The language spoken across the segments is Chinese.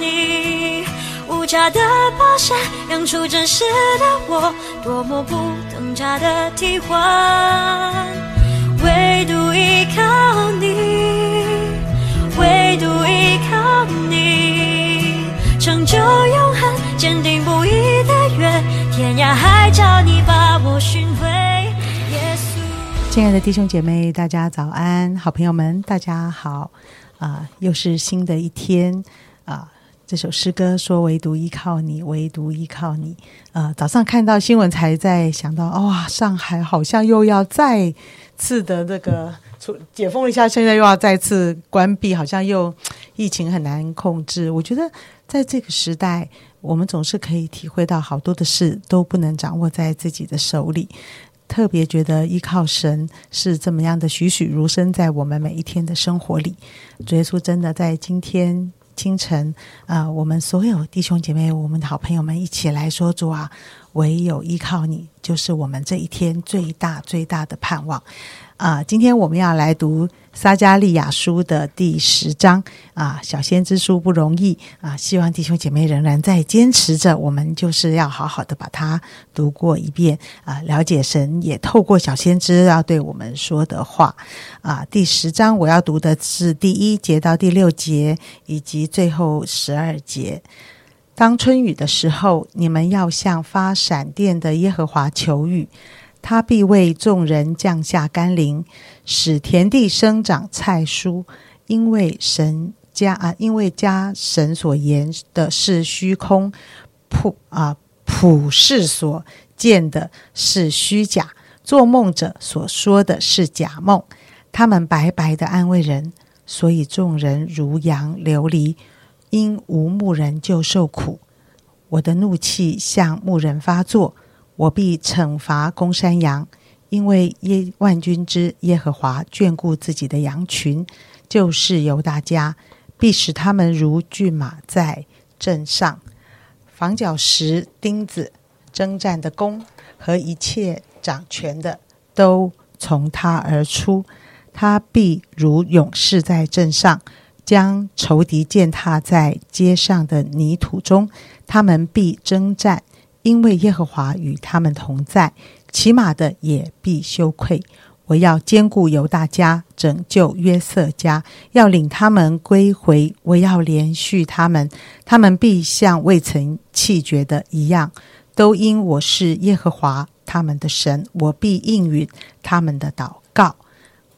你。无价的宝山养出真实的我，多么不等价的替换。唯独依靠你，唯独依靠你，成就永恒，坚定不移的约，天涯海角你把我寻回。耶稣，亲爱的弟兄姐妹，大家早安！好朋友们，大家好！啊、又是新的一天啊、这首诗歌说：“唯独依靠你，唯独依靠你。”呃，早上看到新闻才在想到，哇、上海好像又要再次的这个出解封一下，现在又要再次关闭，好像又疫情很难控制。我觉得在这个时代，我们总是可以体会到好多的事都不能掌握在自己的手里。特别觉得依靠神是这么样的栩栩如生在我们每一天的生活里。主耶稣真的在今天清晨，啊，我们所有弟兄姐妹，我们的好朋友们一起来说：主啊，唯有依靠你，就是我们这一天最大最大的盼望。啊，今天我们要来读撒加利亚书的第十章啊，小先知书不容易啊，希望弟兄姐妹仍然在坚持着，我们就是要好好的把它读过一遍啊，了解神也透过小先知要对我们说的话啊。第十章我要读的是第一节到第六节，以及最后十二节。当春雨的时候，你们要向发闪电的耶和华求雨。他必为众人降下甘霖，使田地生长菜蔬。因为神家啊，因为家神所言的是虚空，普啊普世所见的是虚假，做梦者所说的是假梦。他们白白的安慰人，所以众人如羊流离，因无牧人就受苦。我的怒气向牧人发作。我必惩罚公山羊，因为耶万军之耶和华眷顾自己的羊群，就是犹大家，必使他们如骏马在阵上，防角石、钉子、征战的弓和一切掌权的都从他而出。他必如勇士在阵上，将仇敌践踏在街上的泥土中，他们必征战。因为耶和华与他们同在，骑马的也必羞愧。我要兼顾犹大家，拯救约瑟家，要领他们归回。我要连续他们，他们必像未曾弃绝的一样。都因我是耶和华他们的神，我必应允他们的祷告。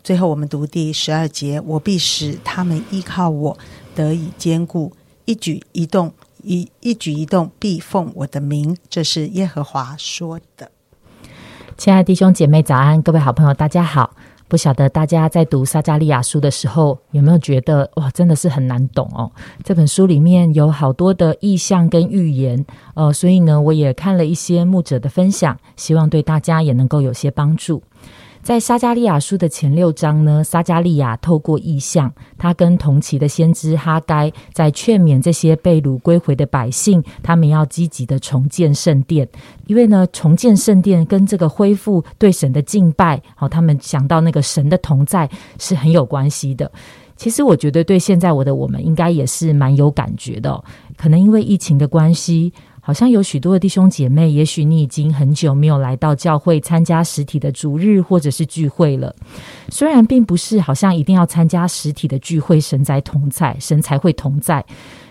最后，我们读第十二节：我必使他们依靠我，得以坚固，一举一动。一一举一动必奉我的名，这是耶和华说的。亲爱的弟兄姐妹，早安！各位好朋友，大家好。不晓得大家在读撒加利亚书的时候，有没有觉得哇，真的是很难懂哦？这本书里面有好多的意象跟预言，呃，所以呢，我也看了一些牧者的分享，希望对大家也能够有些帮助。在撒加利亚书的前六章呢，撒加利亚透过意象，他跟同期的先知哈该在劝勉这些被掳归回的百姓，他们要积极的重建圣殿，因为呢，重建圣殿跟这个恢复对神的敬拜，好，他们想到那个神的同在是很有关系的。其实我觉得对现在我的我们应该也是蛮有感觉的、可能因为疫情的关系。好像有许多的弟兄姐妹，也许你已经很久没有来到教会参加实体的主日或者是聚会了。虽然并不是好像一定要参加实体的聚会，神才同在，神才会同在。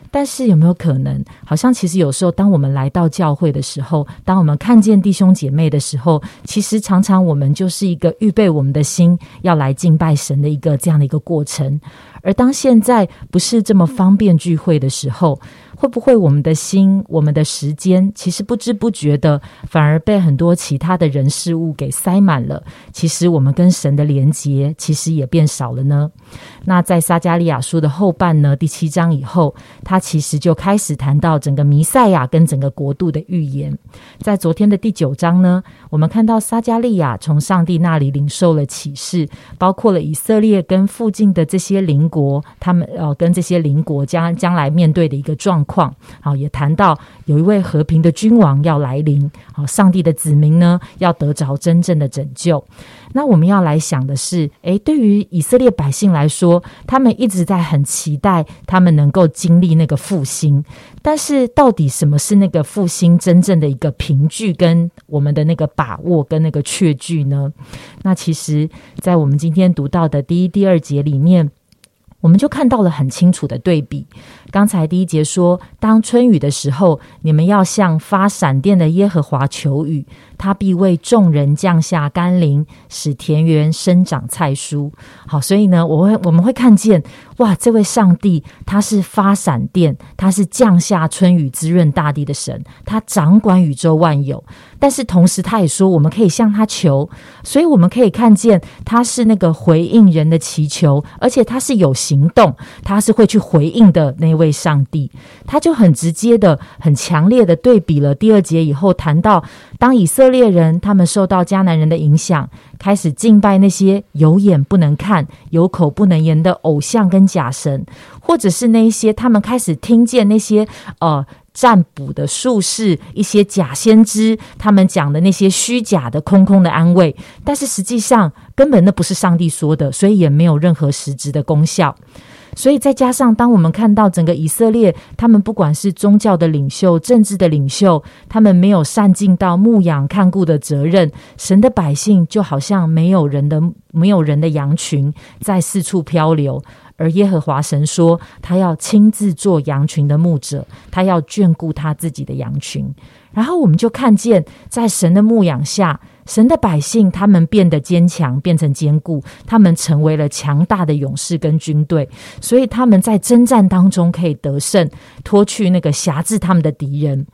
但是有没有可能，好像其实有时候，当我们来到教会的时候，当我们看见弟兄姐妹的时候，其实常常我们就是一个预备我们的心要来敬拜神的一个这样的一个过程。而当现在不是这么方便聚会的时候，会不会我们的心、我们的时间，其实不知不觉的，反而被很多其他的人事物给塞满了？其实我们跟神的连结，其实也变少了呢。那在撒加利亚书的后半呢，第七章以后，他其实就开始谈到整个弥赛亚跟整个国度的预言。在昨天的第九章呢，我们看到撒加利亚从上帝那里领受了启示，包括了以色列跟附近的这些邻国，国他们呃跟这些邻国将将来面对的一个状况。好，也谈到有一位和平的君王要来临。好，上帝的子民呢要得着真正的拯救。那我们要来想的是，诶，对于以色列百姓来说，他们一直在很期待他们能够经历那个复兴。但是，到底什么是那个复兴真正的一个凭据，跟我们的那个把握，跟那个确据呢？那其实，在我们今天读到的第一、第二节里面。我们就看到了很清楚的对比。刚才第一节说，当春雨的时候，你们要向发闪电的耶和华求雨，他必为众人降下甘霖，使田园生长菜蔬。好，所以呢，我会我们会看见，哇，这位上帝他是发闪电，他是降下春雨滋润大地的神，他掌管宇宙万有。但是同时，他也说我们可以向他求，所以我们可以看见他是那个回应人的祈求，而且他是有形行动，他是会去回应的那位上帝。他就很直接的、很强烈的对比了第二节以后谈到，当以色列人他们受到迦南人的影响，开始敬拜那些有眼不能看、有口不能言的偶像跟假神，或者是那些他们开始听见那些呃。占卜的术士，一些假先知，他们讲的那些虚假的、空空的安慰，但是实际上根本那不是上帝说的，所以也没有任何实质的功效。所以再加上，当我们看到整个以色列，他们不管是宗教的领袖、政治的领袖，他们没有善尽到牧养看顾的责任，神的百姓就好像没有人的、没有人的羊群在四处漂流。而耶和华神说，他要亲自做羊群的牧者，他要眷顾他自己的羊群。然后我们就看见，在神的牧养下，神的百姓他们变得坚强，变成坚固，他们成为了强大的勇士跟军队。所以他们在征战当中可以得胜，脱去那个辖制他们的敌人。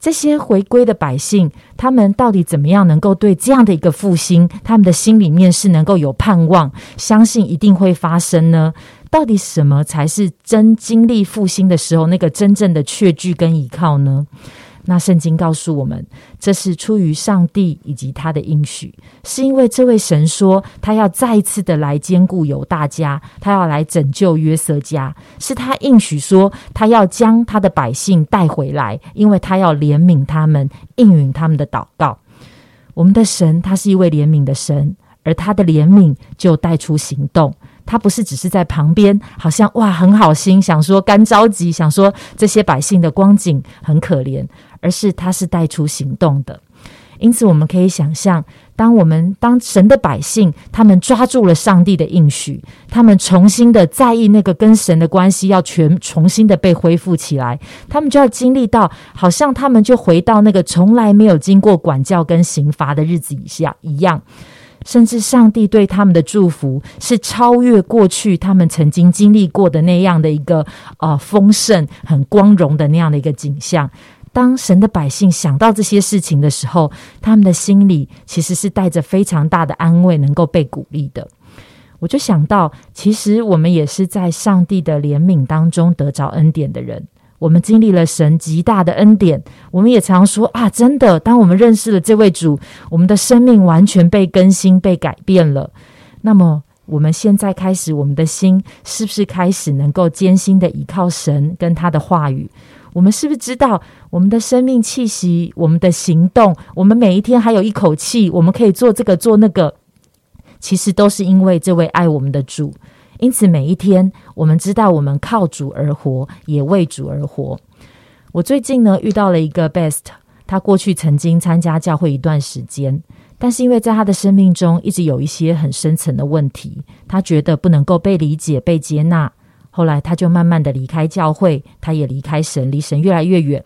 这些回归的百姓，他们到底怎么样能够对这样的一个复兴，他们的心里面是能够有盼望，相信一定会发生呢？到底什么才是真经历复兴的时候那个真正的确据跟依靠呢？那圣经告诉我们，这是出于上帝以及他的应许，是因为这位神说他要再一次的来兼顾犹大家，他要来拯救约瑟家，是他应许说他要将他的百姓带回来，因为他要怜悯他们，应允他们的祷告。我们的神他是一位怜悯的神，而他的怜悯就带出行动。他不是只是在旁边，好像哇很好心，想说干着急，想说这些百姓的光景很可怜，而是他是带出行动的。因此，我们可以想象，当我们当神的百姓，他们抓住了上帝的应许，他们重新的在意那个跟神的关系，要全重新的被恢复起来，他们就要经历到，好像他们就回到那个从来没有经过管教跟刑罚的日子以下一样。甚至上帝对他们的祝福是超越过去他们曾经经历过的那样的一个呃丰盛、很光荣的那样的一个景象。当神的百姓想到这些事情的时候，他们的心里其实是带着非常大的安慰，能够被鼓励的。我就想到，其实我们也是在上帝的怜悯当中得着恩典的人。我们经历了神极大的恩典，我们也常说啊，真的，当我们认识了这位主，我们的生命完全被更新、被改变了。那么，我们现在开始，我们的心是不是开始能够艰辛的依靠神跟他的话语？我们是不是知道我们的生命气息、我们的行动，我们每一天还有一口气，我们可以做这个做那个，其实都是因为这位爱我们的主。因此，每一天，我们知道我们靠主而活，也为主而活。我最近呢遇到了一个 Best，他过去曾经参加教会一段时间，但是因为在他的生命中一直有一些很深层的问题，他觉得不能够被理解、被接纳，后来他就慢慢的离开教会，他也离开神，离神越来越远。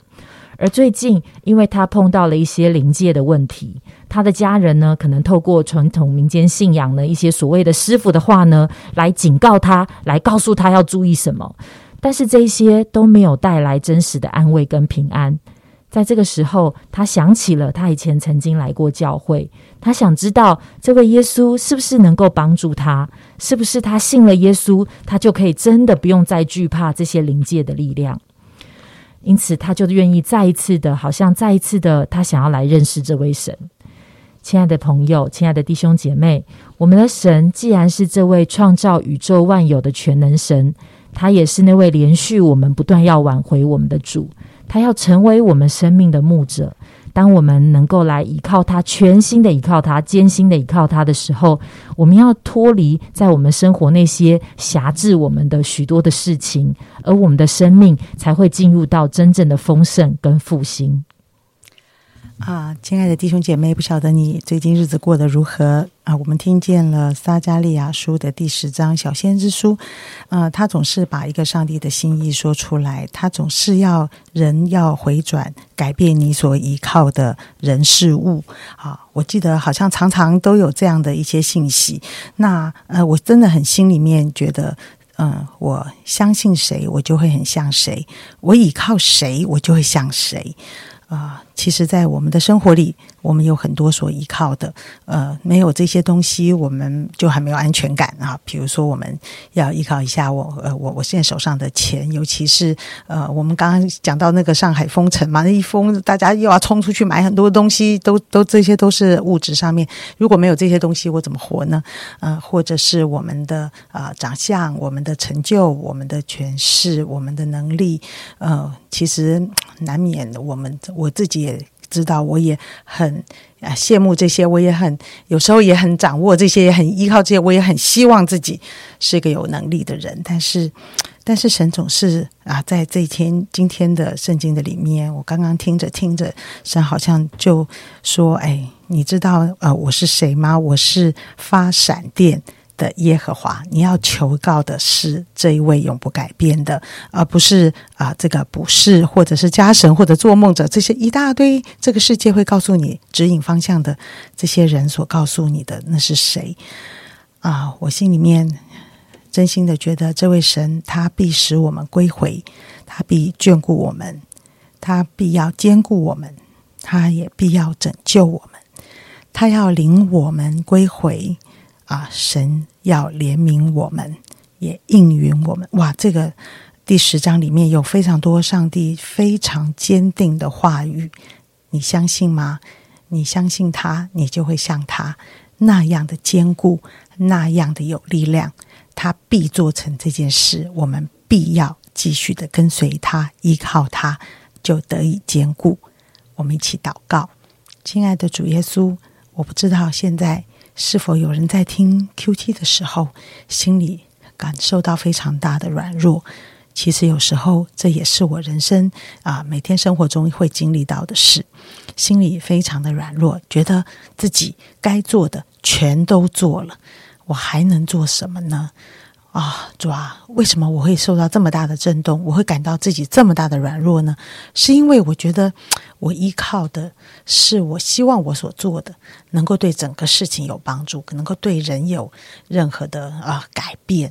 而最近，因为他碰到了一些灵界的问题，他的家人呢，可能透过传统民间信仰的一些所谓的师傅的话呢，来警告他，来告诉他要注意什么。但是这些都没有带来真实的安慰跟平安。在这个时候，他想起了他以前曾经来过教会，他想知道这位耶稣是不是能够帮助他，是不是他信了耶稣，他就可以真的不用再惧怕这些灵界的力量。因此，他就愿意再一次的，好像再一次的，他想要来认识这位神。亲爱的朋友，亲爱的弟兄姐妹，我们的神既然是这位创造宇宙万有的全能神，他也是那位连续我们不断要挽回我们的主，他要成为我们生命的牧者。当我们能够来依靠他，全心的依靠他，艰辛的依靠他的时候，我们要脱离在我们生活那些辖制我们的许多的事情，而我们的生命才会进入到真正的丰盛跟复兴。啊，亲爱的弟兄姐妹，不晓得你最近日子过得如何啊？我们听见了撒加利亚书的第十章小先知书，啊，他总是把一个上帝的心意说出来，他总是要人要回转，改变你所依靠的人事物。啊，我记得好像常常都有这样的一些信息。那呃，我真的很心里面觉得，嗯，我相信谁，我就会很像谁；我依靠谁，我就会像谁。啊，其实，在我们的生活里，我们有很多所依靠的。呃，没有这些东西，我们就还没有安全感啊。比如说，我们要依靠一下我，呃，我我现在手上的钱，尤其是呃，我们刚刚讲到那个上海封城嘛，那一封，大家又要冲出去买很多东西，都都这些都是物质上面。如果没有这些东西，我怎么活呢？呃，或者是我们的啊长相、我们的成就、我们的权势、我们的能力，呃，其实难免我们。我自己也知道，我也很啊羡慕这些，我也很有时候也很掌握这些，也很依靠这些，我也很希望自己是一个有能力的人。但是，但是神总是啊，在这一天今天的圣经的里面，我刚刚听着听着，神好像就说：“哎，你知道呃我是谁吗？我是发闪电。”的耶和华，你要求告的是这一位永不改变的，而不是啊这个不是，或者是家神或者做梦者这些一大堆，这个世界会告诉你指引方向的这些人所告诉你的那是谁啊？我心里面真心的觉得，这位神他必使我们归回，他必眷顾我们，他必要兼顾我们，他也必要拯救我们，他要领我们归回。啊！神要怜悯我们，也应允我们。哇！这个第十章里面有非常多上帝非常坚定的话语，你相信吗？你相信他，你就会像他那样的坚固，那样的有力量。他必做成这件事，我们必要继续的跟随他，依靠他，就得以坚固。我们一起祷告，亲爱的主耶稣，我不知道现在。是否有人在听 Q T 的时候，心里感受到非常大的软弱？其实有时候这也是我人生啊，每天生活中会经历到的事，心里非常的软弱，觉得自己该做的全都做了，我还能做什么呢？啊，主啊，为什么我会受到这么大的震动？我会感到自己这么大的软弱呢？是因为我觉得我依靠的是我希望我所做的能够对整个事情有帮助，能够对人有任何的啊改变。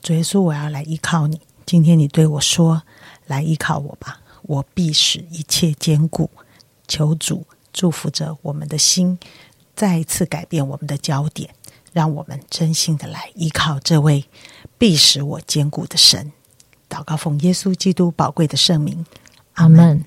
主耶稣，我要来依靠你。今天你对我说：“来依靠我吧，我必使一切坚固。”求主祝福着我们的心，再一次改变我们的焦点。让我们真心的来依靠这位必使我坚固的神，祷告奉耶稣基督宝贵的圣名，阿门。